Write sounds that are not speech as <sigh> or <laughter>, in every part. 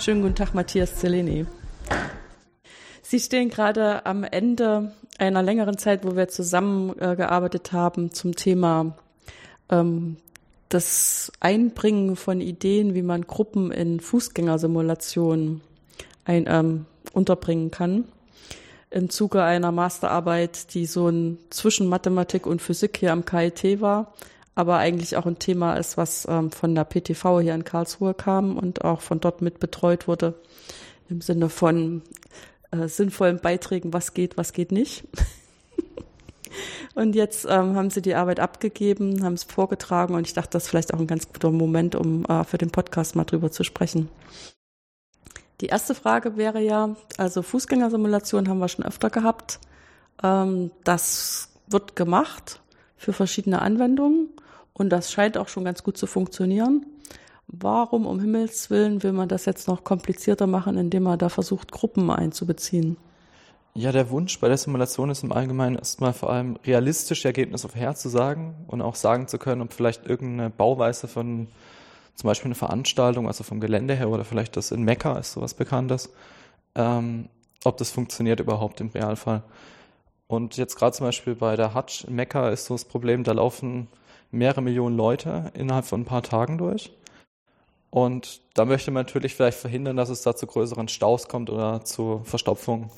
Schönen guten Tag, Matthias Zeleni. Sie stehen gerade am Ende einer längeren Zeit, wo wir zusammengearbeitet haben zum Thema ähm, das Einbringen von Ideen, wie man Gruppen in Fußgängersimulationen ein, ähm, unterbringen kann. Im Zuge einer Masterarbeit, die so ein zwischen Mathematik und Physik hier am KIT war, aber eigentlich auch ein Thema ist, was ähm, von der PTV hier in Karlsruhe kam und auch von dort mit betreut wurde, im Sinne von äh, sinnvollen Beiträgen, was geht, was geht nicht. und jetzt ähm, haben sie die Arbeit abgegeben, haben es vorgetragen und ich dachte, das ist vielleicht auch ein ganz guter Moment, um äh, für den Podcast mal drüber zu sprechen. Die erste Frage wäre ja, also Fußgängersimulation haben wir schon öfter gehabt. Ähm, das wird gemacht für verschiedene Anwendungen und das scheint auch schon ganz gut zu funktionieren. Warum um Himmels Willen will man das jetzt noch komplizierter machen, indem man da versucht, Gruppen einzubeziehen? Ja, der Wunsch bei der Simulation ist im Allgemeinen erstmal vor allem realistische Ergebnisse vorherzusagen und auch sagen zu können, ob vielleicht irgendeine Bauweise von zum Beispiel eine Veranstaltung, also vom Gelände her oder vielleicht das in Mekka ist sowas Bekanntes, ähm, ob das funktioniert überhaupt im Realfall. Und jetzt gerade zum Beispiel bei der Hajj in Mekka ist so das Problem, da laufen mehrere Millionen Leute innerhalb von ein paar Tagen durch. Und da möchte man natürlich vielleicht verhindern, dass es da zu größeren Staus kommt oder zu Verstopfungen.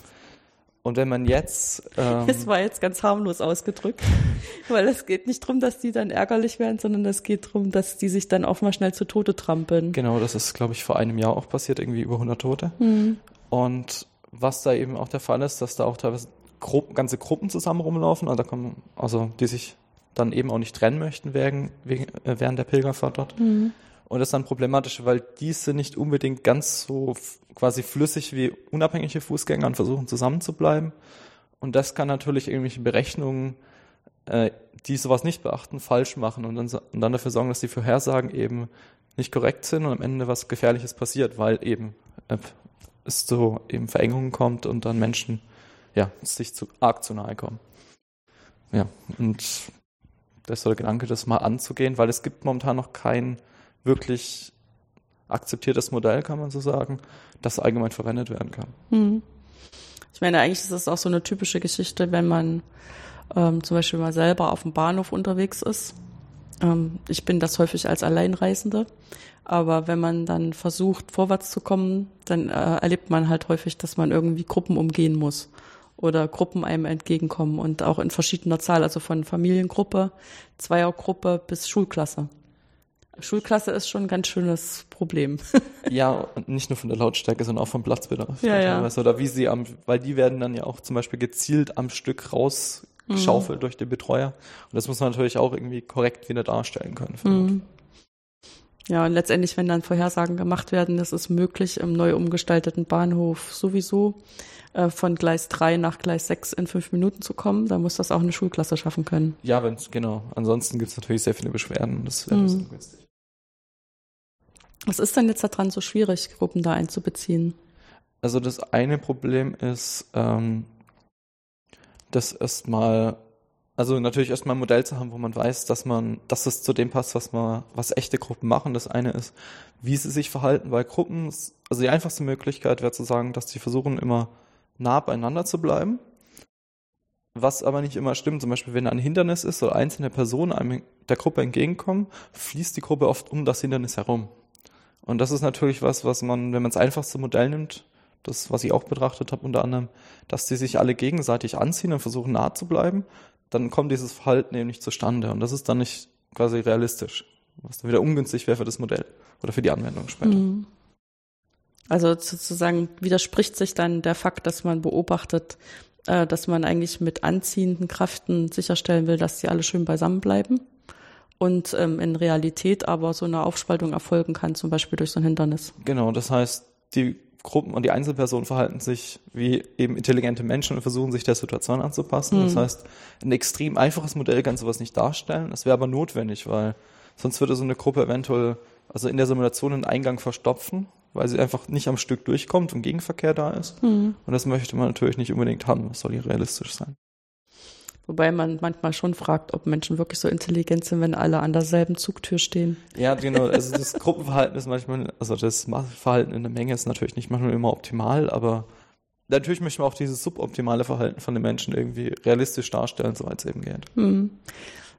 Und wenn man jetzt. Ähm, das war jetzt ganz harmlos ausgedrückt, <laughs> weil es geht nicht darum, dass die dann ärgerlich werden, sondern es geht darum, dass die sich dann auch mal schnell zu Tode trampeln. Genau, das ist, glaube ich, vor einem Jahr auch passiert, irgendwie über 100 Tote. Mhm. Und was da eben auch der Fall ist, dass da auch teilweise Gruppen, ganze Gruppen zusammen rumlaufen, also, da kommen, also die sich dann eben auch nicht trennen möchten wegen, wegen, äh, während der Pilgerfahrt dort. Mhm. Und das ist dann problematisch, weil diese nicht unbedingt ganz so quasi flüssig wie unabhängige Fußgänger und versuchen zusammenzubleiben. Und das kann natürlich irgendwelche Berechnungen, äh, die sowas nicht beachten, falsch machen und dann, und dann dafür sorgen, dass die Vorhersagen eben nicht korrekt sind und am Ende was Gefährliches passiert, weil eben äh, es zu eben Verengungen kommt und dann Menschen ja, sich zu arg zu nahe kommen. Ja, und der Gedanke, das mal anzugehen, weil es gibt momentan noch kein wirklich akzeptiertes Modell, kann man so sagen, das allgemein verwendet werden kann. Hm. Ich meine, eigentlich ist das auch so eine typische Geschichte, wenn man ähm, zum Beispiel mal selber auf dem Bahnhof unterwegs ist. Ähm, ich bin das häufig als Alleinreisende, aber wenn man dann versucht, vorwärts zu kommen, dann äh, erlebt man halt häufig, dass man irgendwie Gruppen umgehen muss oder Gruppen einem entgegenkommen und auch in verschiedener Zahl, also von Familiengruppe, Zweiergruppe bis Schulklasse. Schulklasse ist schon ein ganz schönes Problem. <laughs> ja, und nicht nur von der Lautstärke, sondern auch vom Platzbedarf. Ja, ja. Oder wie sie am, weil die werden dann ja auch zum Beispiel gezielt am Stück rausgeschaufelt mhm. durch den Betreuer. Und das muss man natürlich auch irgendwie korrekt wieder darstellen können. Mhm. Ja, und letztendlich, wenn dann Vorhersagen gemacht werden, das ist möglich im neu umgestalteten Bahnhof sowieso. Äh, von Gleis 3 nach Gleis 6 in fünf Minuten zu kommen. Da muss das auch eine Schulklasse schaffen können. Ja, wenn's, genau. Ansonsten gibt es natürlich sehr viele Beschwerden. Das wäre mhm. günstig. Was ist denn jetzt daran so schwierig, Gruppen da einzubeziehen? Also das eine Problem ist, ähm, dass erstmal, also natürlich erstmal ein Modell zu haben, wo man weiß, dass man, dass es zu dem passt, was man, was echte Gruppen machen. Das eine ist, wie sie sich verhalten, weil Gruppen, also die einfachste Möglichkeit wäre zu sagen, dass sie versuchen immer nah beieinander zu bleiben. Was aber nicht immer stimmt, zum Beispiel wenn ein Hindernis ist oder einzelne Personen einem der Gruppe entgegenkommen, fließt die Gruppe oft um das Hindernis herum. Und das ist natürlich was, was man, wenn man das einfachste Modell nimmt, das, was ich auch betrachtet habe, unter anderem, dass die sich alle gegenseitig anziehen und versuchen nah zu bleiben, dann kommt dieses Verhalten eben nicht zustande. Und das ist dann nicht quasi realistisch, was dann wieder ungünstig wäre für das Modell oder für die Anwendung später. Mhm. Also sozusagen widerspricht sich dann der Fakt, dass man beobachtet, äh, dass man eigentlich mit anziehenden Kräften sicherstellen will, dass sie alle schön beisammen bleiben und ähm, in Realität aber so eine Aufspaltung erfolgen kann, zum Beispiel durch so ein Hindernis. Genau, das heißt, die Gruppen und die Einzelpersonen verhalten sich wie eben intelligente Menschen und versuchen sich der Situation anzupassen. Mhm. Das heißt, ein extrem einfaches Modell kann sowas nicht darstellen. Das wäre aber notwendig, weil sonst würde so eine Gruppe eventuell also in der Simulation einen Eingang verstopfen weil sie einfach nicht am Stück durchkommt und Gegenverkehr da ist. Mhm. Und das möchte man natürlich nicht unbedingt haben. Das soll ja realistisch sein. Wobei man manchmal schon fragt, ob Menschen wirklich so intelligent sind, wenn alle an derselben Zugtür stehen. Ja, genau. Also das Gruppenverhalten ist manchmal, also das Verhalten in der Menge ist natürlich nicht manchmal immer optimal, aber natürlich möchten wir auch dieses suboptimale Verhalten von den Menschen irgendwie realistisch darstellen, soweit es eben geht. Hm.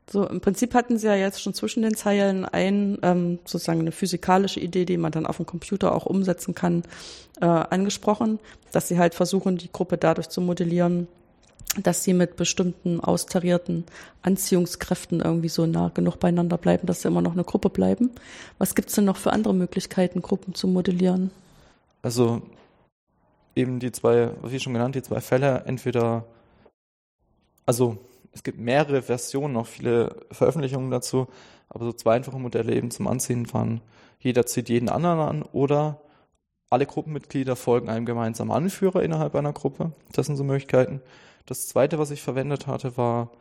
So, im Prinzip hatten sie ja jetzt schon zwischen den Zeilen ein, ähm, sozusagen eine physikalische Idee, die man dann auf dem Computer auch umsetzen kann, äh, angesprochen, dass sie halt versuchen, die Gruppe dadurch zu modellieren, dass sie mit bestimmten austarierten Anziehungskräften irgendwie so nah genug beieinander bleiben, dass sie immer noch eine Gruppe bleiben. Was gibt's denn noch für andere Möglichkeiten, Gruppen zu modellieren? Also eben die zwei, wie schon genannt, die zwei Fälle, entweder, also es gibt mehrere Versionen, auch viele Veröffentlichungen dazu, aber so zwei einfache Modelle eben zum Anziehen waren, jeder zieht jeden anderen an oder alle Gruppenmitglieder folgen einem gemeinsamen Anführer innerhalb einer Gruppe. Das sind so Möglichkeiten. Das zweite, was ich verwendet hatte, war,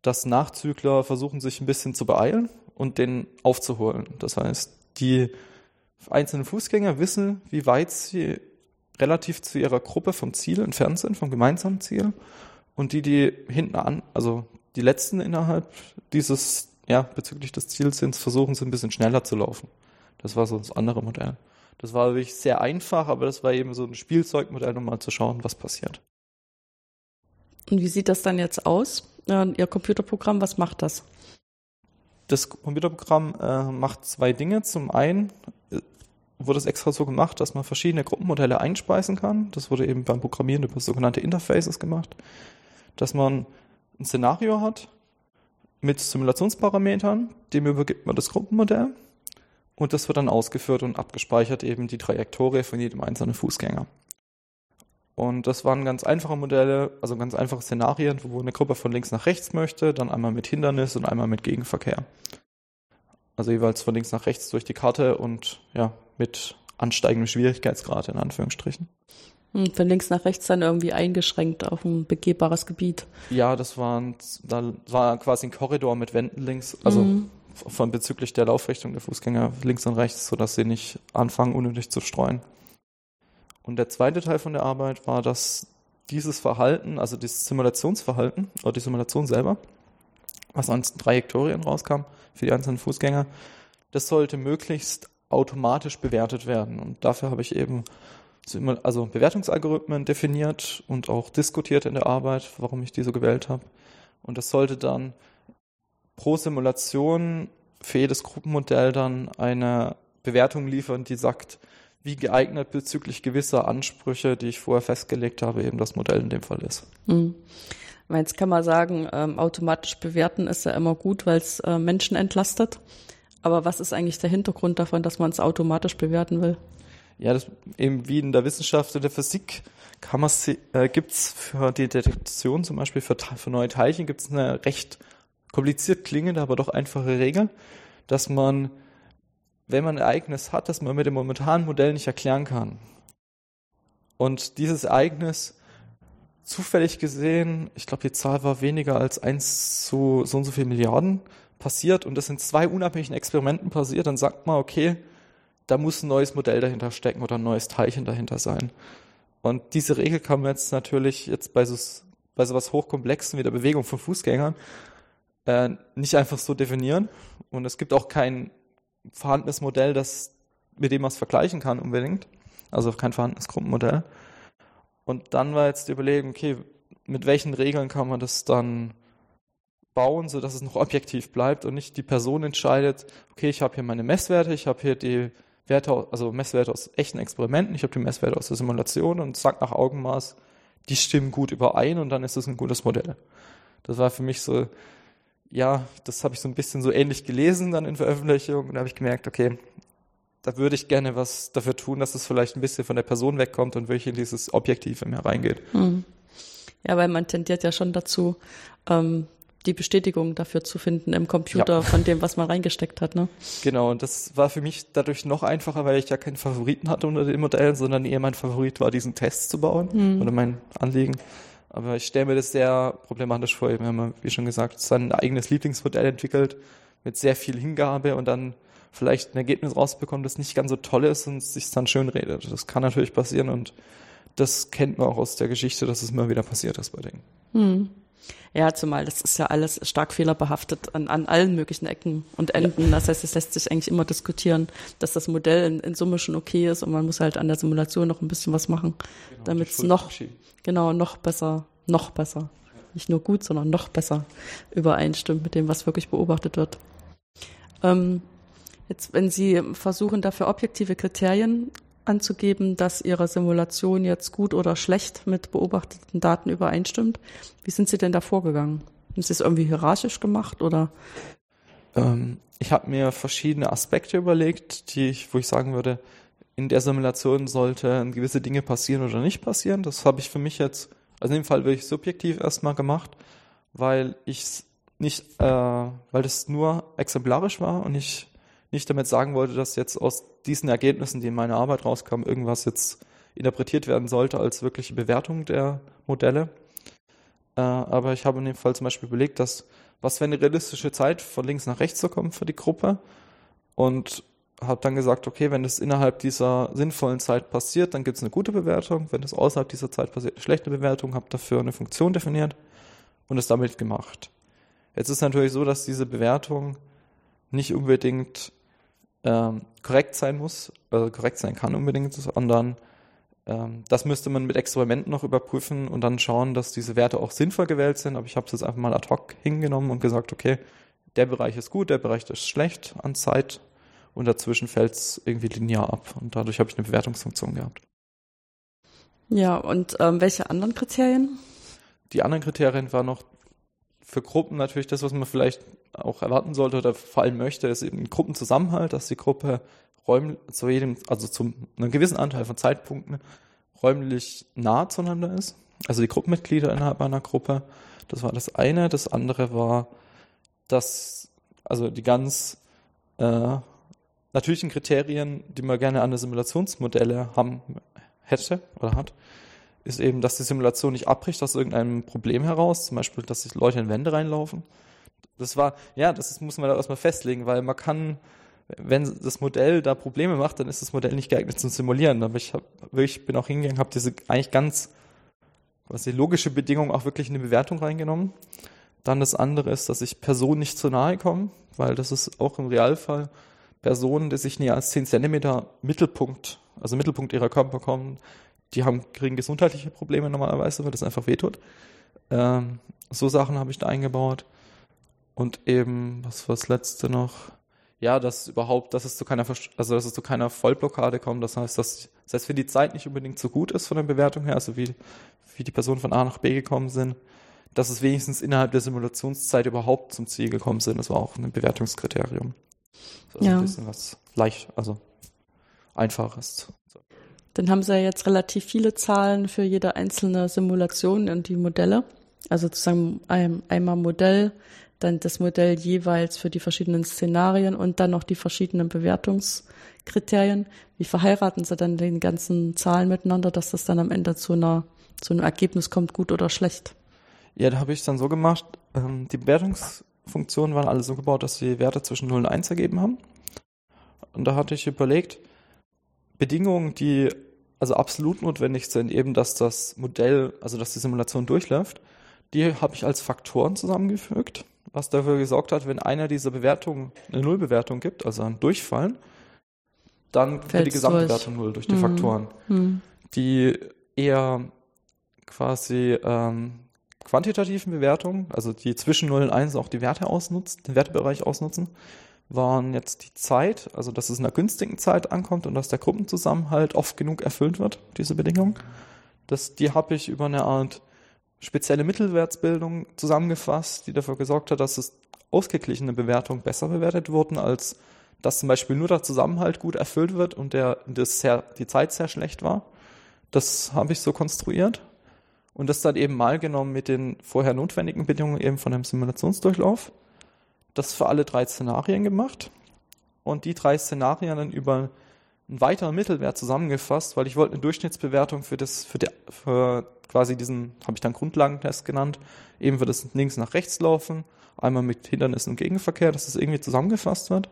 dass Nachzügler versuchen, sich ein bisschen zu beeilen und den aufzuholen. Das heißt, die einzelnen Fußgänger wissen, wie weit sie relativ zu ihrer Gruppe vom Ziel entfernt sind, vom gemeinsamen Ziel. Und die, die hinten an, also die letzten innerhalb dieses, ja, bezüglich des Ziels sind, versuchen sie ein bisschen schneller zu laufen. Das war so das andere Modell. Das war wirklich sehr einfach, aber das war eben so ein Spielzeugmodell, um mal zu schauen, was passiert. Und wie sieht das dann jetzt aus? Ihr Computerprogramm, was macht das? Das Computerprogramm äh, macht zwei Dinge. Zum einen äh, wurde es extra so gemacht, dass man verschiedene Gruppenmodelle einspeisen kann. Das wurde eben beim Programmieren über sogenannte Interfaces gemacht. Dass man ein Szenario hat mit Simulationsparametern, dem übergibt man das Gruppenmodell und das wird dann ausgeführt und abgespeichert eben die Trajektorie von jedem einzelnen Fußgänger. Und das waren ganz einfache Modelle, also ganz einfache Szenarien, wo eine Gruppe von links nach rechts möchte, dann einmal mit Hindernis und einmal mit Gegenverkehr. Also jeweils von links nach rechts durch die Karte und ja, mit ansteigendem Schwierigkeitsgrad in Anführungsstrichen. Und hm, von links nach rechts dann irgendwie eingeschränkt auf ein begehbares Gebiet. Ja, das waren, da war quasi ein Korridor mit Wänden links, also mhm. von bezüglich der Laufrichtung der Fußgänger links und rechts, sodass sie nicht anfangen, unnötig zu streuen. Und der zweite Teil von der Arbeit war, dass dieses Verhalten, also dieses Simulationsverhalten oder die Simulation selber, was an Trajektorien rauskam für die einzelnen Fußgänger, das sollte möglichst automatisch bewertet werden. Und dafür habe ich eben also Bewertungsalgorithmen definiert und auch diskutiert in der Arbeit, warum ich die so gewählt habe. Und das sollte dann pro Simulation für jedes Gruppenmodell dann eine Bewertung liefern, die sagt, wie geeignet bezüglich gewisser Ansprüche, die ich vorher festgelegt habe, eben das Modell in dem Fall ist. Mhm. Jetzt kann man sagen, ähm, automatisch bewerten ist ja immer gut, weil es äh, Menschen entlastet. Aber was ist eigentlich der Hintergrund davon, dass man es automatisch bewerten will? Ja, das eben wie in der Wissenschaft und der Physik kann man äh, gibt's für die Detektion zum Beispiel für, für neue Teilchen gibt's eine recht kompliziert klingende, aber doch einfache Regel, dass man wenn man ein Ereignis hat, das man mit dem momentanen Modell nicht erklären kann. Und dieses Ereignis zufällig gesehen, ich glaube, die Zahl war weniger als eins zu so und so viel Milliarden passiert und das in zwei unabhängigen Experimenten passiert, dann sagt man, okay, da muss ein neues Modell dahinter stecken oder ein neues Teilchen dahinter sein. Und diese Regel kann man jetzt natürlich jetzt bei so, bei so was Hochkomplexen wie der Bewegung von Fußgängern äh, nicht einfach so definieren. Und es gibt auch kein vorhandenes Modell, das, mit dem man es vergleichen kann unbedingt. Also kein vorhandenes Gruppenmodell. Und dann war jetzt die Überlegung, okay, mit welchen Regeln kann man das dann bauen, so dass es noch objektiv bleibt und nicht die Person entscheidet, okay, ich habe hier meine Messwerte, ich habe hier die Werte, also Messwerte aus echten Experimenten, ich habe die Messwerte aus der Simulation und sag nach Augenmaß, die stimmen gut überein und dann ist es ein gutes Modell. Das war für mich so ja, das habe ich so ein bisschen so ähnlich gelesen dann in Veröffentlichungen und da habe ich gemerkt, okay, da würde ich gerne was dafür tun, dass es vielleicht ein bisschen von der Person wegkommt und wirklich in dieses Objektive mehr reingeht. Hm. Ja, weil man tendiert ja schon dazu, ähm, die Bestätigung dafür zu finden im Computer ja. von dem, was man reingesteckt hat. Ne? Genau, und das war für mich dadurch noch einfacher, weil ich ja keinen Favoriten hatte unter den Modellen, sondern eher mein Favorit war, diesen Test zu bauen hm. oder mein Anliegen. Aber ich stelle mir das sehr problematisch vor. Wir haben, wie schon gesagt, sein eigenes Lieblingsmodell entwickelt mit sehr viel Hingabe und dann vielleicht ein Ergebnis rausbekommen, das nicht ganz so toll ist und sich dann schön redet. Das kann natürlich passieren und das kennt man auch aus der Geschichte, dass es immer wieder passiert ist bei Dingen. Hm. Ja, zumal das ist ja alles stark fehlerbehaftet an, an allen möglichen Ecken und Enden. Ja. Das heißt, es lässt sich eigentlich immer diskutieren, dass das Modell in, in, Summe schon okay ist und man muss halt an der Simulation noch ein bisschen was machen, genau, damit es noch, genau, noch besser, noch besser, nicht nur gut, sondern noch besser übereinstimmt mit dem, was wirklich beobachtet wird. Ähm, jetzt, wenn Sie versuchen, dafür objektive Kriterien anzugeben, dass Ihre Simulation jetzt gut oder schlecht mit beobachteten Daten übereinstimmt. Wie sind Sie denn da vorgegangen? Haben Sie es irgendwie hierarchisch gemacht oder? Ähm, ich habe mir verschiedene Aspekte überlegt, die ich, wo ich sagen würde, in der Simulation sollten gewisse Dinge passieren oder nicht passieren. Das habe ich für mich jetzt, also in dem Fall wirklich subjektiv erstmal gemacht, weil ich nicht, äh, weil das nur exemplarisch war und ich nicht damit sagen wollte, dass jetzt aus diesen Ergebnissen, die in meiner Arbeit rauskamen, irgendwas jetzt interpretiert werden sollte als wirkliche Bewertung der Modelle. Äh, aber ich habe in dem Fall zum Beispiel überlegt, dass was wäre eine realistische Zeit, von links nach rechts zu kommen für die Gruppe und habe dann gesagt, okay, wenn das innerhalb dieser sinnvollen Zeit passiert, dann gibt es eine gute Bewertung. Wenn das außerhalb dieser Zeit passiert, eine schlechte Bewertung, habe dafür eine Funktion definiert und es damit gemacht. Jetzt ist natürlich so, dass diese Bewertung nicht unbedingt ähm, korrekt sein muss, äh, korrekt sein kann unbedingt, sondern ähm, das müsste man mit Experimenten noch überprüfen und dann schauen, dass diese Werte auch sinnvoll gewählt sind. Aber ich habe es jetzt einfach mal ad hoc hingenommen und gesagt, okay, der Bereich ist gut, der Bereich ist schlecht an Zeit und dazwischen fällt es irgendwie linear ab. Und dadurch habe ich eine Bewertungsfunktion gehabt. Ja, und ähm, welche anderen Kriterien? Die anderen Kriterien waren noch für Gruppen natürlich das, was man vielleicht auch erwarten sollte oder vor allem möchte, ist eben Gruppenzusammenhalt, dass die Gruppe räumlich zu jedem, also zu einem gewissen Anteil von Zeitpunkten räumlich nah zueinander ist. Also die Gruppenmitglieder innerhalb einer Gruppe. Das war das eine. Das andere war, dass also die ganz äh, natürlichen Kriterien, die man gerne an der Simulationsmodelle haben hätte oder hat, ist eben, dass die Simulation nicht abbricht aus irgendeinem Problem heraus, zum Beispiel, dass sich Leute in Wände reinlaufen. Das war, ja, das muss man da erstmal festlegen, weil man kann, wenn das Modell da Probleme macht, dann ist das Modell nicht geeignet zum Simulieren. Aber ich, hab, ich bin auch hingegangen, habe diese eigentlich ganz quasi logische Bedingung auch wirklich in die Bewertung reingenommen. Dann das andere ist, dass ich Personen nicht zu nahe komme, weil das ist auch im Realfall Personen, die sich näher als 10 Zentimeter Mittelpunkt, also Mittelpunkt ihrer Körper kommen, die haben, kriegen gesundheitliche Probleme normalerweise, weil das einfach wehtut. Ähm, so Sachen habe ich da eingebaut. Und eben, was war das letzte noch? Ja, dass überhaupt, dass es zu keiner, also dass es zu keiner Vollblockade kommt. Das heißt, dass, das heißt, wenn die Zeit nicht unbedingt so gut ist von der Bewertung her, also wie, wie die Personen von A nach B gekommen sind, dass es wenigstens innerhalb der Simulationszeit überhaupt zum Ziel gekommen sind. Das war auch ein Bewertungskriterium. Also ja. ein bisschen was leicht, also einfaches. Dann haben sie ja jetzt relativ viele Zahlen für jede einzelne Simulation und die Modelle. Also sozusagen einmal Modell, dann das Modell jeweils für die verschiedenen Szenarien und dann noch die verschiedenen Bewertungskriterien. Wie verheiraten sie dann den ganzen Zahlen miteinander, dass das dann am Ende zu einer zu einem Ergebnis kommt, gut oder schlecht? Ja, da habe ich es dann so gemacht, ähm, die Bewertungsfunktionen waren alle so gebaut, dass sie Werte zwischen 0 und 1 ergeben haben. Und da hatte ich überlegt, Bedingungen, die also absolut notwendig sind, eben dass das Modell, also dass die Simulation durchläuft, die habe ich als Faktoren zusammengefügt, was dafür gesorgt hat, wenn einer dieser Bewertungen eine Nullbewertung gibt, also ein Durchfallen, dann wird die Gesamtbewertung null durch die hm. Faktoren, hm. die eher quasi ähm, quantitativen Bewertungen, also die zwischen 0 und 1 auch die Werte ausnutzen, den Wertebereich ausnutzen, waren jetzt die Zeit, also dass es in einer günstigen Zeit ankommt und dass der Gruppenzusammenhalt oft genug erfüllt wird, diese Bedingung. Das, die habe ich über eine Art spezielle Mittelwertsbildung zusammengefasst, die dafür gesorgt hat, dass es ausgeglichene Bewertungen besser bewertet wurden, als dass zum Beispiel nur der Zusammenhalt gut erfüllt wird und der, das sehr, die Zeit sehr schlecht war. Das habe ich so konstruiert. Und das dann eben mal genommen mit den vorher notwendigen Bedingungen eben von einem Simulationsdurchlauf. Das für alle drei Szenarien gemacht. Und die drei Szenarien dann über einen weiteren Mittelwert zusammengefasst, weil ich wollte eine Durchschnittsbewertung für das, für, die, für quasi diesen, habe ich dann Grundlagentest genannt, eben für das links nach rechts laufen, einmal mit Hindernissen und Gegenverkehr, dass das irgendwie zusammengefasst wird.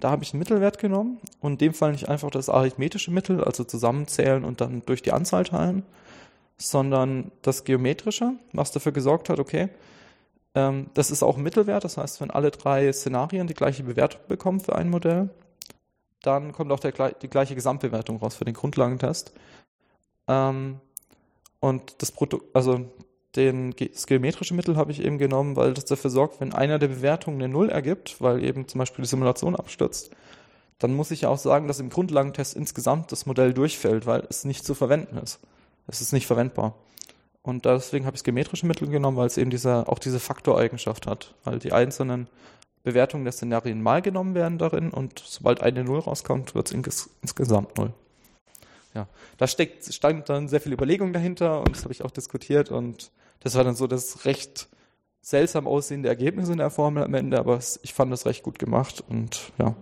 Da habe ich einen Mittelwert genommen und in dem Fall nicht einfach das arithmetische Mittel, also zusammenzählen und dann durch die Anzahl teilen, sondern das Geometrische, was dafür gesorgt hat, okay, ähm, das ist auch ein Mittelwert, das heißt, wenn alle drei Szenarien die gleiche Bewertung bekommen für ein Modell, dann kommt auch der, die gleiche Gesamtbewertung raus für den Grundlagentest. Ähm, und das Produkt, also den, das geometrische Mittel habe ich eben genommen, weil das dafür sorgt, wenn einer der Bewertungen eine Null ergibt, weil eben zum Beispiel die Simulation abstürzt, dann muss ich ja auch sagen, dass im Grundlagentest insgesamt das Modell durchfällt, weil es nicht zu verwenden ist. Es ist nicht verwendbar. Und deswegen habe ich das geometrische Mittel genommen, weil es eben diese, auch diese Faktoreigenschaft hat, weil die einzelnen Bewertungen der Szenarien mal genommen werden darin und sobald eine Null rauskommt, wird es ins, insgesamt Null. Ja, da steckt, stand dann sehr viel Überlegung dahinter und das habe ich auch diskutiert und das war dann so das recht seltsam aussehende Ergebnis in der Formel am Ende, aber ich fand das recht gut gemacht und ja.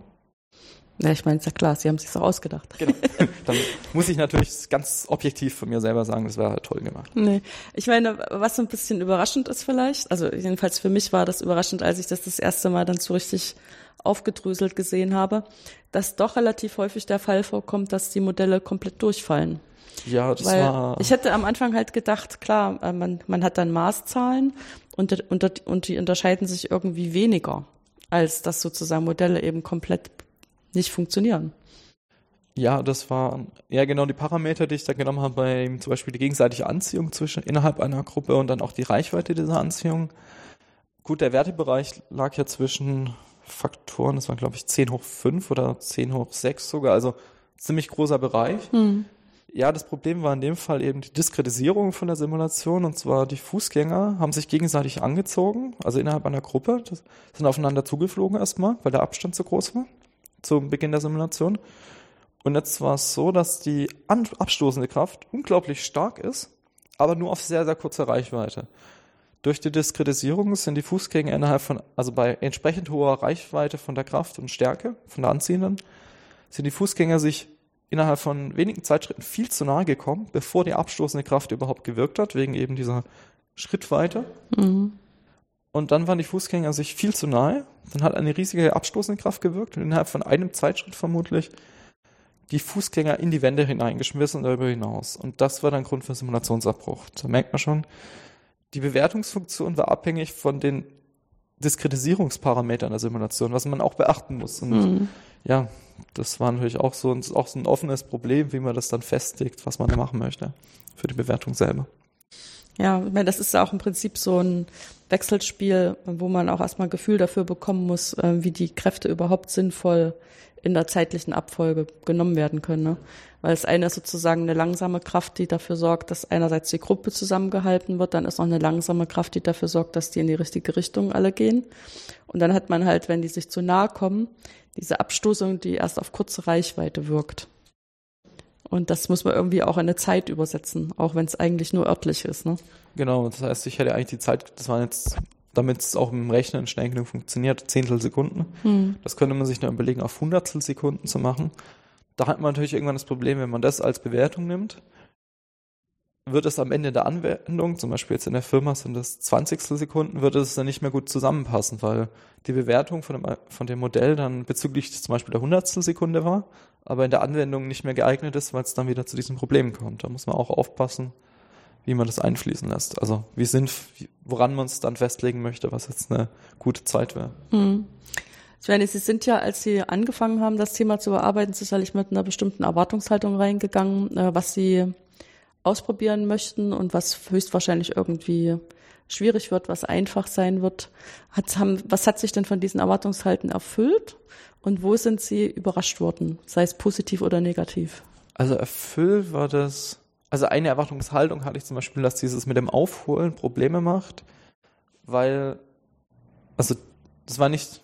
Ja, ich meine, ist ja klar, Sie haben sich so ausgedacht. Genau. <laughs> Dann muss ich natürlich ganz objektiv von mir selber sagen, das war toll gemacht. Nee. Ich meine, was so ein bisschen überraschend ist vielleicht, also jedenfalls für mich war das überraschend, als ich das das erste Mal dann so richtig aufgedröselt gesehen habe, dass doch relativ häufig der Fall vorkommt, dass die Modelle komplett durchfallen. Ja, das Weil war. Ich hätte am Anfang halt gedacht, klar, äh, man, man hat dann Maßzahlen und, und, und die unterscheiden sich irgendwie weniger, als dass sozusagen Modelle eben komplett nicht funktionieren. Ja, das waren ja genau die Parameter, die ich da genommen habe, bei zum Beispiel die gegenseitige Anziehung zwischen innerhalb einer Gruppe und dann auch die Reichweite dieser Anziehung. Gut, der Wertebereich lag ja zwischen Faktoren, das war glaube ich 10 hoch 5 oder 10 hoch 6 sogar, also ziemlich großer Bereich. Hm. Ja, das Problem war in dem Fall eben die Diskretisierung von der Simulation und zwar die Fußgänger haben sich gegenseitig angezogen, also innerhalb einer Gruppe, sind aufeinander zugeflogen erstmal, weil der Abstand zu groß war zum Beginn der Simulation. Und jetzt war es so, dass die abstoßende Kraft unglaublich stark ist, aber nur auf sehr, sehr kurzer Reichweite. Durch die Diskretisierung sind die Fußgänger innerhalb von, also bei entsprechend hoher Reichweite von der Kraft und Stärke, von der Anziehenden, sind die Fußgänger sich innerhalb von wenigen Zeitschritten viel zu nahe gekommen, bevor die abstoßende Kraft überhaupt gewirkt hat, wegen eben dieser Schrittweite. Mhm. Und dann waren die Fußgänger sich viel zu nahe. Dann hat eine riesige abstoßende Kraft gewirkt und innerhalb von einem Zeitschritt vermutlich die Fußgänger in die Wände hineingeschmissen und darüber hinaus. Und das war dann Grund für Simulationsabbruch. Da merkt man schon, die Bewertungsfunktion war abhängig von den Diskretisierungsparametern der Simulation, was man auch beachten muss. Und mhm. ja, das war natürlich auch so, auch so ein offenes Problem, wie man das dann festlegt, was man da machen möchte für die Bewertung selber. Ja, ich meine, das ist auch im Prinzip so ein Wechselspiel, wo man auch erstmal Gefühl dafür bekommen muss, äh, wie die Kräfte überhaupt sinnvoll in der zeitlichen Abfolge genommen werden können. Ne? Weil das eine ist sozusagen eine langsame Kraft, die dafür sorgt, dass einerseits die Gruppe zusammengehalten wird, dann ist noch eine langsame Kraft, die dafür sorgt, dass die in die richtige Richtung alle gehen. Und dann hat man halt, wenn die sich zu nahe kommen, diese Abstoßung, die erst auf kurze Reichweite wirkt. Und das muss man irgendwie auch in eine Zeit übersetzen, auch wenn es eigentlich nur örtlich ist. Ne? Genau, das heißt, ich hätte eigentlich die Zeit, das waren jetzt, damit es auch im Rechnen schnell genug funktioniert, Zehntel Sekunden. Hm. Das könnte man sich dann überlegen, auf Hundertstel Sekunden zu machen. Da hat man natürlich irgendwann das Problem, wenn man das als Bewertung nimmt, wird es am Ende der Anwendung, zum Beispiel jetzt in der Firma sind das 20 Sekunden, würde es dann nicht mehr gut zusammenpassen, weil die Bewertung von dem, von dem Modell dann bezüglich zum Beispiel der Hundertstel Sekunde war, aber in der Anwendung nicht mehr geeignet ist, weil es dann wieder zu diesen Problemen kommt. Da muss man auch aufpassen, wie man das einfließen lässt. Also wie sind, woran man es dann festlegen möchte, was jetzt eine gute Zeit wäre. Hm. Ich meine, Sie sind ja, als Sie angefangen haben, das Thema zu bearbeiten, sicherlich mit einer bestimmten Erwartungshaltung reingegangen, äh, was Sie ausprobieren möchten und was höchstwahrscheinlich irgendwie schwierig wird, was einfach sein wird. Hat, haben, was hat sich denn von diesen Erwartungshalten erfüllt und wo sind Sie überrascht worden, sei es positiv oder negativ? Also erfüllt war das, also eine Erwartungshaltung hatte ich zum Beispiel, dass dieses mit dem Aufholen Probleme macht, weil, also das war nicht,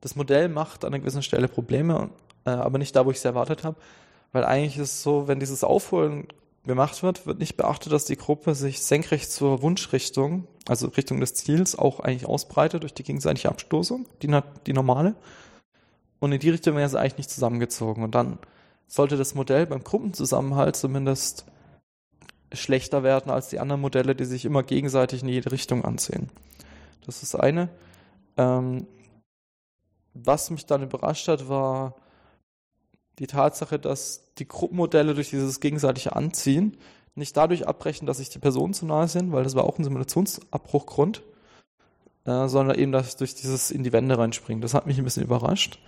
das Modell macht an einer gewissen Stelle Probleme, äh, aber nicht da, wo ich es erwartet habe, weil eigentlich ist es so, wenn dieses Aufholen gemacht wird, wird nicht beachtet, dass die Gruppe sich senkrecht zur Wunschrichtung, also Richtung des Ziels, auch eigentlich ausbreitet durch die gegenseitige Abstoßung, die, die normale. Und in die Richtung wäre sie eigentlich nicht zusammengezogen. Und dann sollte das Modell beim Gruppenzusammenhalt zumindest schlechter werden als die anderen Modelle, die sich immer gegenseitig in jede Richtung anziehen. Das ist eine. Ähm, was mich dann überrascht hat, war, die Tatsache, dass die Gruppenmodelle durch dieses gegenseitige Anziehen nicht dadurch abbrechen, dass sich die Personen zu nahe sind, weil das war auch ein Simulationsabbruchgrund, äh, sondern eben dass durch dieses in die Wände reinspringen. Das hat mich ein bisschen überrascht.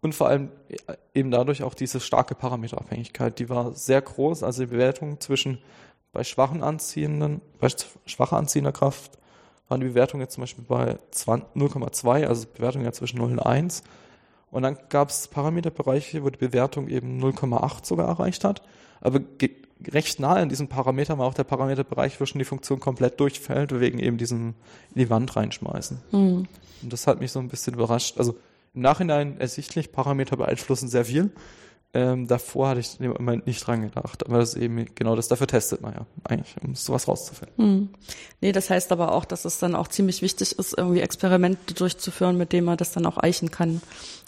Und vor allem äh, eben dadurch auch diese starke Parameterabhängigkeit, die war sehr groß. Also die Bewertung zwischen bei schwachen anziehenden, bei schwacher anziehender Kraft waren die Bewertungen jetzt zum Beispiel bei 0,2, also Bewertung ja zwischen 0 und 1. Und dann gab es Parameterbereiche, wo die Bewertung eben 0,8 sogar erreicht hat. Aber recht nah in diesem Parameter war auch der Parameterbereich, wo schon die Funktion komplett durchfällt, wegen eben diesem in die Wand reinschmeißen. Mhm. Und das hat mich so ein bisschen überrascht. Also im Nachhinein ersichtlich, Parameter beeinflussen sehr viel. Ähm, davor hatte ich im Moment nicht dran gedacht, aber das ist eben genau das, dafür testet man ja eigentlich, um sowas rauszufinden. Hm. Nee, das heißt aber auch, dass es dann auch ziemlich wichtig ist, irgendwie Experimente durchzuführen, mit denen man das dann auch eichen kann,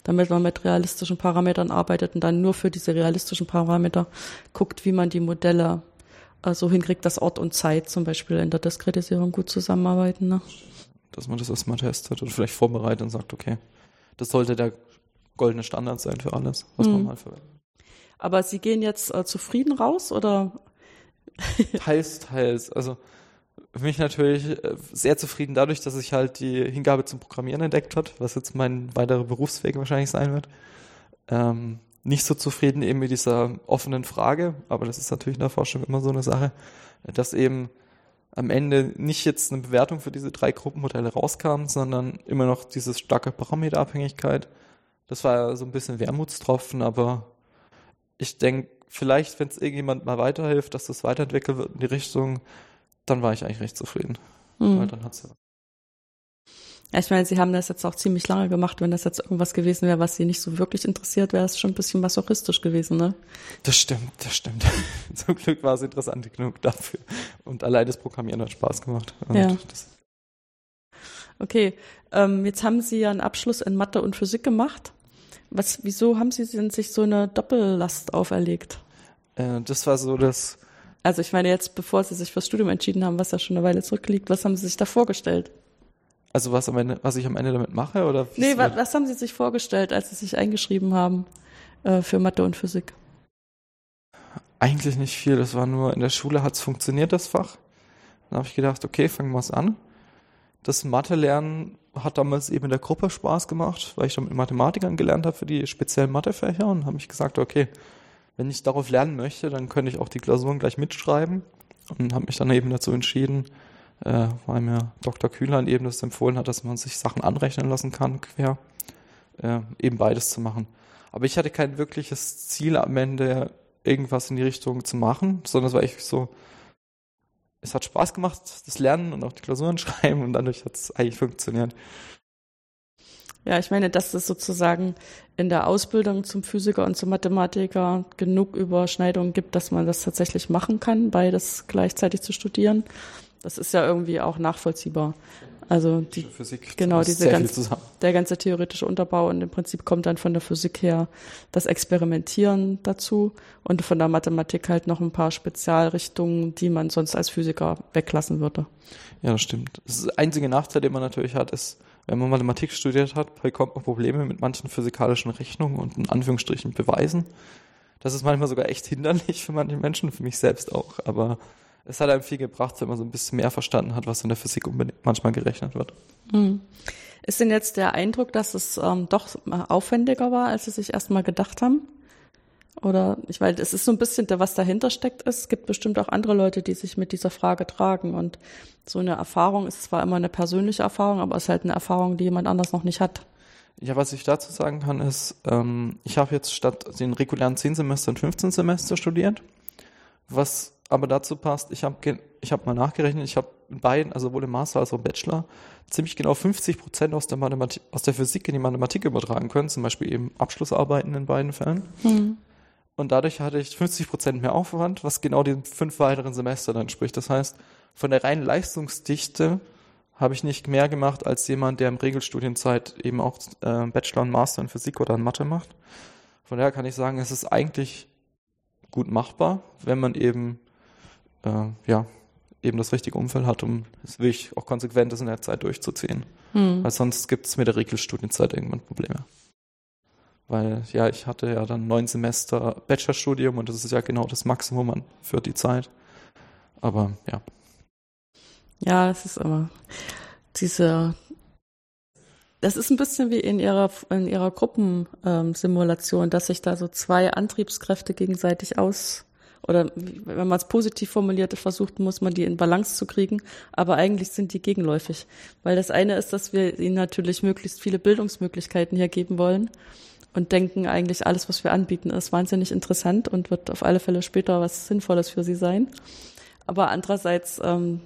damit man mit realistischen Parametern arbeitet und dann nur für diese realistischen Parameter guckt, wie man die Modelle äh, so hinkriegt, dass Ort und Zeit zum Beispiel in der Diskretisierung gut zusammenarbeiten. Ne? Dass man das erstmal testet und vielleicht vorbereitet und sagt, okay, das sollte der goldene Standard sein für alles, was hm. man mal verwendet. Aber Sie gehen jetzt äh, zufrieden raus oder? <laughs> teils, teils. Also für mich natürlich äh, sehr zufrieden dadurch, dass ich halt die Hingabe zum Programmieren entdeckt hat, was jetzt mein weiterer Berufsweg wahrscheinlich sein wird. Ähm, nicht so zufrieden eben mit dieser offenen Frage, aber das ist natürlich in der Forschung immer so eine Sache, dass eben am Ende nicht jetzt eine Bewertung für diese drei Gruppenmodelle rauskam, sondern immer noch diese starke Parameterabhängigkeit. Das war so ein bisschen Wermutstropfen, aber ich denke, vielleicht, wenn es irgendjemand mal weiterhilft, dass das weiterentwickelt wird in die Richtung, dann war ich eigentlich recht zufrieden. Mhm. Weil dann hat's ja. Ich meine, Sie haben das jetzt auch ziemlich lange gemacht. Wenn das jetzt irgendwas gewesen wäre, was Sie nicht so wirklich interessiert, wäre es schon ein bisschen masochistisch gewesen, ne? Das stimmt, das stimmt. <laughs> Zum Glück war es interessant genug dafür. Und allein das Programmieren hat Spaß gemacht. Und ja. Okay, ähm, jetzt haben Sie ja einen Abschluss in Mathe und Physik gemacht. Was, wieso haben Sie denn sich so eine Doppellast auferlegt? Äh, das war so das. Also ich meine jetzt, bevor Sie sich fürs Studium entschieden haben, was ja schon eine Weile zurückliegt, was haben Sie sich da vorgestellt? Also was, am Ende, was ich am Ende damit mache oder? Nee, was, was haben Sie sich vorgestellt, als Sie sich eingeschrieben haben äh, für Mathe und Physik? Eigentlich nicht viel. Das war nur in der Schule hat es funktioniert das Fach. Dann habe ich gedacht, okay, fangen wir es an. Das Mathe-Lernen hat damals eben in der Gruppe Spaß gemacht, weil ich dann mit Mathematikern gelernt habe für die speziellen Mathefächer und habe mich gesagt, okay, wenn ich darauf lernen möchte, dann könnte ich auch die Klausuren gleich mitschreiben und habe mich dann eben dazu entschieden, äh, weil mir Dr. Kühlern eben das empfohlen hat, dass man sich Sachen anrechnen lassen kann, quer, äh, eben beides zu machen. Aber ich hatte kein wirkliches Ziel am Ende, irgendwas in die Richtung zu machen, sondern es war echt so, es hat Spaß gemacht, das Lernen und auch die Klausuren <laughs> schreiben und dadurch hat es eigentlich funktioniert. Ja, ich meine, dass es sozusagen in der Ausbildung zum Physiker und zum Mathematiker genug Überschneidungen gibt, dass man das tatsächlich machen kann, beides gleichzeitig zu studieren. Das ist ja irgendwie auch nachvollziehbar. Also die Physik, genau diese ganz, der ganze theoretische Unterbau und im Prinzip kommt dann von der Physik her das Experimentieren dazu und von der Mathematik halt noch ein paar Spezialrichtungen, die man sonst als Physiker weglassen würde. Ja, das stimmt. Das einzige Nachteil, den man natürlich hat, ist, wenn man Mathematik studiert hat, bekommt man Probleme mit manchen physikalischen Rechnungen und in Anführungsstrichen Beweisen. Das ist manchmal sogar echt hinderlich für manche Menschen, für mich selbst auch, aber es hat einem viel gebracht, wenn man so ein bisschen mehr verstanden hat, was in der Physik manchmal gerechnet wird. Hm. Ist denn jetzt der Eindruck, dass es ähm, doch aufwendiger war, als Sie sich erstmal gedacht haben? Oder ich weiß, es ist so ein bisschen, was dahinter steckt ist. Es gibt bestimmt auch andere Leute, die sich mit dieser Frage tragen. Und so eine Erfahrung ist zwar immer eine persönliche Erfahrung, aber es ist halt eine Erfahrung, die jemand anders noch nicht hat. Ja, was ich dazu sagen kann, ist, ähm, ich habe jetzt statt den regulären 10 Semestern 15 Semester studiert, was aber dazu passt, ich habe ich hab mal nachgerechnet, ich habe in beiden, also sowohl im Master als auch im Bachelor, ziemlich genau 50 Prozent aus der Mathematik, aus der Physik in die Mathematik übertragen können, zum Beispiel eben Abschlussarbeiten in beiden Fällen. Mhm. Und dadurch hatte ich 50 Prozent mehr Aufwand, was genau den fünf weiteren Semester dann spricht. Das heißt, von der reinen Leistungsdichte habe ich nicht mehr gemacht als jemand, der im Regelstudienzeit eben auch äh, Bachelor und Master in Physik oder in Mathe macht. Von daher kann ich sagen, es ist eigentlich gut machbar, wenn man eben äh, ja, eben das richtige Umfeld hat, um es wirklich auch konsequent ist in der Zeit durchzuziehen. Hm. Weil sonst gibt es mit der Regelstudienzeit irgendwann Probleme. Weil, ja, ich hatte ja dann neun Semester Bachelorstudium und das ist ja genau das Maximum für die Zeit. Aber ja. Ja, es ist immer diese. Das ist ein bisschen wie in ihrer in ihrer Gruppensimulation, ähm, dass sich da so zwei Antriebskräfte gegenseitig aus oder wenn man es positiv formuliert versucht, muss man die in Balance zu kriegen. Aber eigentlich sind die gegenläufig. Weil das eine ist, dass wir ihnen natürlich möglichst viele Bildungsmöglichkeiten hier geben wollen und denken eigentlich, alles, was wir anbieten, ist wahnsinnig interessant und wird auf alle Fälle später was Sinnvolles für sie sein. Aber andererseits ähm,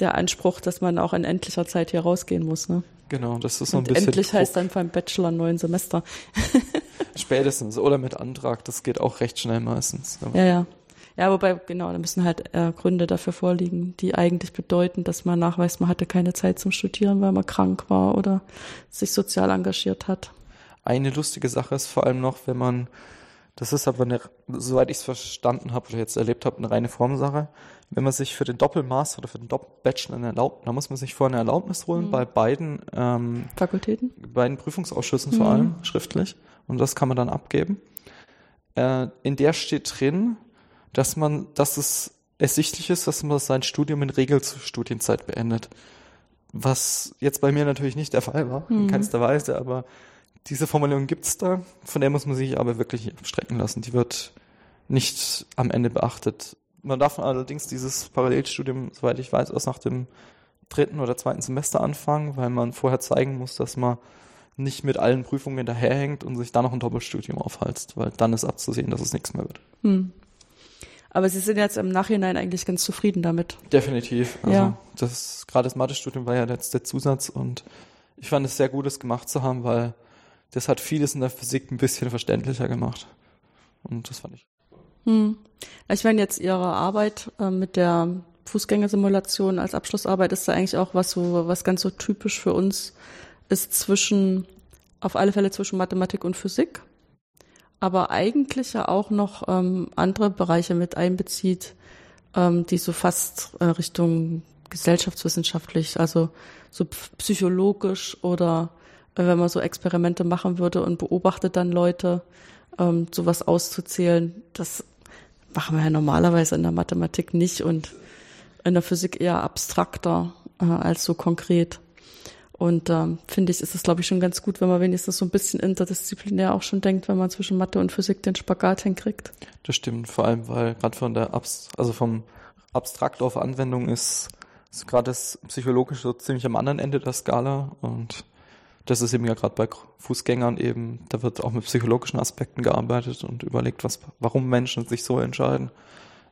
der Anspruch, dass man auch in endlicher Zeit hier rausgehen muss. Ne? Genau, das ist so ein und bisschen. Endlich Druck. heißt dann beim Bachelor neun Semester. <laughs> Spätestens oder mit Antrag, das geht auch recht schnell meistens. Ja, ja. Ja, wobei, genau, da müssen halt äh, Gründe dafür vorliegen, die eigentlich bedeuten, dass man nachweist, man hatte keine Zeit zum Studieren, weil man krank war oder sich sozial engagiert hat. Eine lustige Sache ist vor allem noch, wenn man, das ist aber eine, soweit ich es verstanden habe oder jetzt erlebt habe, eine reine Formsache. Wenn man sich für den Doppelmaster oder für den Doppelbachelor erlaubt, da muss man sich vorher eine Erlaubnis holen mhm. bei beiden ähm, Fakultäten, beiden Prüfungsausschüssen mhm. vor allem schriftlich und das kann man dann abgeben. Äh, in der steht drin, dass man, dass es ersichtlich ist, dass man sein Studium in Regelstudienzeit beendet. Was jetzt bei mir natürlich nicht der Fall war, mhm. in keinster Weise, aber diese Formulierung gibt's da, von der muss man sich aber wirklich abstrecken lassen. Die wird nicht am Ende beachtet. Man darf allerdings dieses Parallelstudium, soweit ich weiß, erst nach dem dritten oder zweiten Semester anfangen, weil man vorher zeigen muss, dass man nicht mit allen Prüfungen hinterherhängt und sich dann noch ein Doppelstudium aufhalst, weil dann ist abzusehen, dass es nichts mehr wird. Hm. Aber Sie sind jetzt im Nachhinein eigentlich ganz zufrieden damit. Definitiv. Also ja. das gerade das Mathestudium war ja jetzt der Zusatz und ich fand es sehr gut, es gemacht zu haben, weil das hat vieles in der Physik ein bisschen verständlicher gemacht. Und das fand ich. Hm. Ich meine jetzt Ihre Arbeit äh, mit der Fußgängersimulation als Abschlussarbeit ist da eigentlich auch was so was ganz so typisch für uns ist zwischen auf alle Fälle zwischen Mathematik und Physik aber eigentlich ja auch noch ähm, andere Bereiche mit einbezieht, ähm, die so fast äh, Richtung gesellschaftswissenschaftlich, also so psychologisch oder äh, wenn man so Experimente machen würde und beobachtet dann Leute, ähm, sowas auszuzählen, das machen wir ja normalerweise in der Mathematik nicht und in der Physik eher abstrakter äh, als so konkret. Und ähm, finde ich, ist es, glaube ich, schon ganz gut, wenn man wenigstens so ein bisschen interdisziplinär auch schon denkt, wenn man zwischen Mathe und Physik den Spagat hinkriegt. Das stimmt, vor allem, weil gerade von der Abs also vom Abstrakt auf Anwendung ist, ist gerade das psychologische so ziemlich am anderen Ende der Skala und das ist eben ja gerade bei Fußgängern eben, da wird auch mit psychologischen Aspekten gearbeitet und überlegt, was, warum Menschen sich so entscheiden.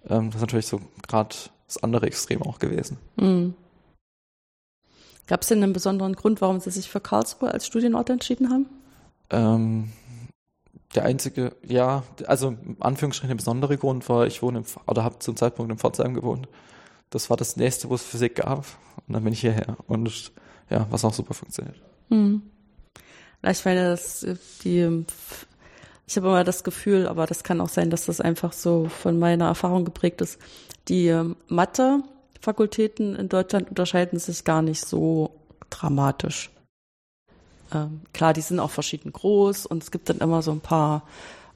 Ähm, das ist natürlich so gerade das andere Extrem auch gewesen. Mhm. Gab es denn einen besonderen Grund, warum Sie sich für Karlsruhe als Studienort entschieden haben? Ähm, der einzige, ja, also Anführungsstrichen der besondere Grund war, ich wohne im, oder habe zum Zeitpunkt in Pforzheim gewohnt. Das war das nächste, wo es Physik gab. Und dann bin ich hierher. Und ja, was auch super funktioniert. Hm. Ich meine, das, die, ich habe immer das Gefühl, aber das kann auch sein, dass das einfach so von meiner Erfahrung geprägt ist. Die Mathe Fakultäten in Deutschland unterscheiden sich gar nicht so dramatisch. Ähm, klar, die sind auch verschieden groß und es gibt dann immer so ein paar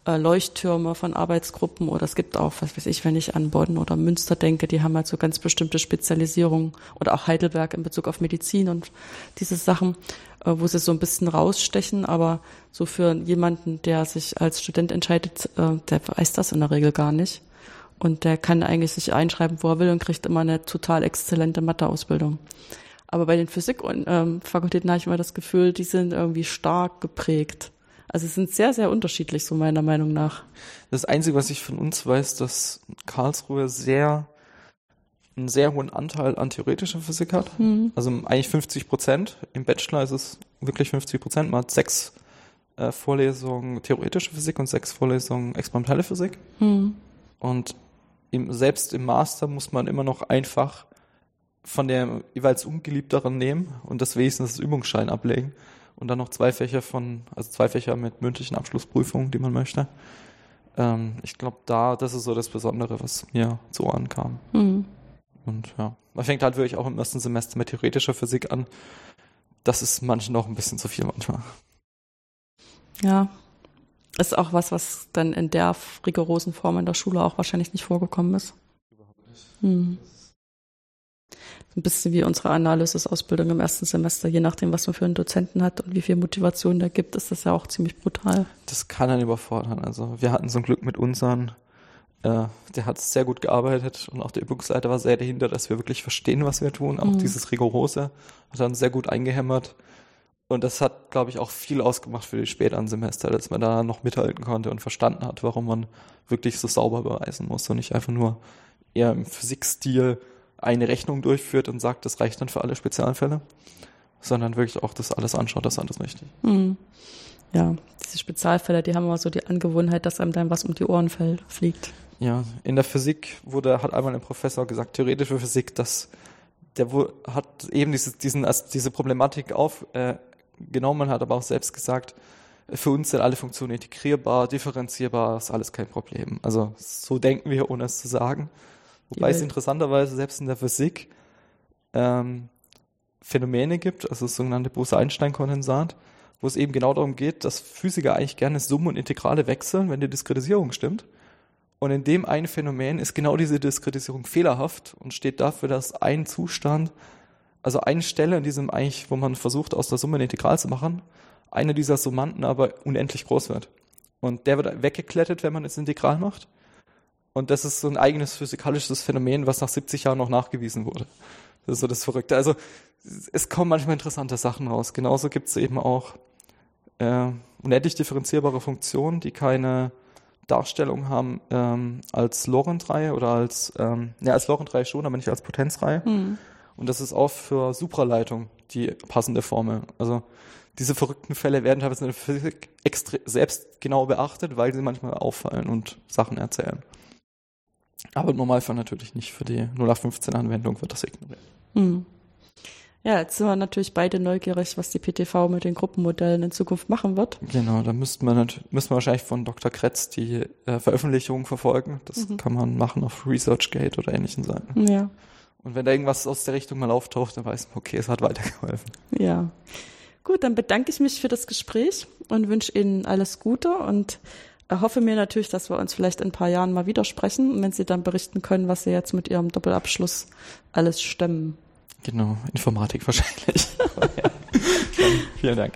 äh, Leuchttürme von Arbeitsgruppen oder es gibt auch, was weiß ich, wenn ich an Bonn oder Münster denke, die haben halt so ganz bestimmte Spezialisierungen oder auch Heidelberg in Bezug auf Medizin und diese Sachen, äh, wo sie so ein bisschen rausstechen, aber so für jemanden, der sich als Student entscheidet, äh, der weiß das in der Regel gar nicht. Und der kann eigentlich sich einschreiben, wo er will und kriegt immer eine total exzellente Matheausbildung. Aber bei den Physik-Fakultäten ähm, habe ich immer das Gefühl, die sind irgendwie stark geprägt. Also sie sind sehr, sehr unterschiedlich, so meiner Meinung nach. Das Einzige, was ich von uns weiß, dass Karlsruhe sehr einen sehr hohen Anteil an theoretischer Physik hat. Mhm. Also eigentlich 50 Prozent. Im Bachelor ist es wirklich 50 Prozent. Man hat sechs äh, Vorlesungen theoretische Physik und sechs Vorlesungen experimentelle Physik. Mhm. Und im, selbst im Master muss man immer noch einfach von der jeweils ungeliebteren nehmen und das wenigstens das Übungsschein ablegen und dann noch zwei Fächer von, also zwei Fächer mit mündlichen Abschlussprüfungen, die man möchte. Ähm, ich glaube, da, das ist so das Besondere, was mir so ankam. Mhm. Und ja, man fängt halt wirklich auch im ersten Semester mit theoretischer Physik an. Das ist manchen noch ein bisschen zu viel manchmal. Ja, ist auch was, was dann in der rigorosen Form in der Schule auch wahrscheinlich nicht vorgekommen ist. Überhaupt nicht. Hm. Ein bisschen wie unsere Analysis-Ausbildung im ersten Semester, je nachdem, was man für einen Dozenten hat und wie viel Motivation da gibt, ist das ja auch ziemlich brutal. Das kann einen überfordern. Also wir hatten zum Glück mit unseren, äh, der hat sehr gut gearbeitet und auch der Übungsleiter war sehr dahinter, dass wir wirklich verstehen, was wir tun. Auch mhm. dieses Rigorose hat dann sehr gut eingehämmert. Und das hat, glaube ich, auch viel ausgemacht für die späteren Semester, dass man da noch mithalten konnte und verstanden hat, warum man wirklich so sauber beweisen muss und nicht einfach nur eher im Physikstil eine Rechnung durchführt und sagt, das reicht dann für alle Spezialfälle, sondern wirklich auch das alles anschaut, das ist alles richtig. Mhm. Ja, diese Spezialfälle, die haben immer so die Angewohnheit, dass einem dann was um die Ohren fliegt. Ja, in der Physik wurde, hat einmal ein Professor gesagt, theoretische Physik, dass der hat eben diese, diesen, also diese Problematik auf, äh, genommen, hat aber auch selbst gesagt, für uns sind alle Funktionen integrierbar, differenzierbar, ist alles kein Problem. Also so denken wir, ohne es zu sagen. Wobei es interessanterweise selbst in der Physik ähm, Phänomene gibt, also das sogenannte Bose-Einstein-Kondensat, wo es eben genau darum geht, dass Physiker eigentlich gerne Summen und Integrale wechseln, wenn die Diskretisierung stimmt. Und in dem einen Phänomen ist genau diese Diskretisierung fehlerhaft und steht dafür, dass ein Zustand also eine Stelle in diesem eigentlich, wo man versucht, aus der Summe ein Integral zu machen, eine dieser Summanden aber unendlich groß wird. Und der wird weggeklettet, wenn man das Integral macht. Und das ist so ein eigenes physikalisches Phänomen, was nach 70 Jahren noch nachgewiesen wurde. Das ist so das Verrückte. Also es kommen manchmal interessante Sachen raus. Genauso gibt es eben auch äh, unendlich differenzierbare Funktionen, die keine Darstellung haben ähm, als Lorentreihe oder als, ähm, ja, als Lorentreihe schon, aber nicht als Potenzreihe. Hm. Und das ist auch für Supraleitung die passende Formel. Also diese verrückten Fälle werden teilweise in der Physik selbst genau beachtet, weil sie manchmal auffallen und Sachen erzählen. Aber im Normalfall natürlich nicht. Für die 0815-Anwendung wird das ignoriert. Hm. Ja, jetzt sind wir natürlich beide neugierig, was die PTV mit den Gruppenmodellen in Zukunft machen wird. Genau, da müsste man, müsste man wahrscheinlich von Dr. Kretz die äh, Veröffentlichungen verfolgen. Das mhm. kann man machen auf ResearchGate oder ähnlichen Seiten. Ja. Und wenn da irgendwas aus der Richtung mal auftaucht, dann weiß man, okay, es hat weitergeholfen. Ja. Gut, dann bedanke ich mich für das Gespräch und wünsche Ihnen alles Gute und hoffe mir natürlich, dass wir uns vielleicht in ein paar Jahren mal wieder sprechen und wenn Sie dann berichten können, was Sie jetzt mit Ihrem Doppelabschluss alles stemmen. Genau, Informatik wahrscheinlich. <laughs> ja. Vielen Dank.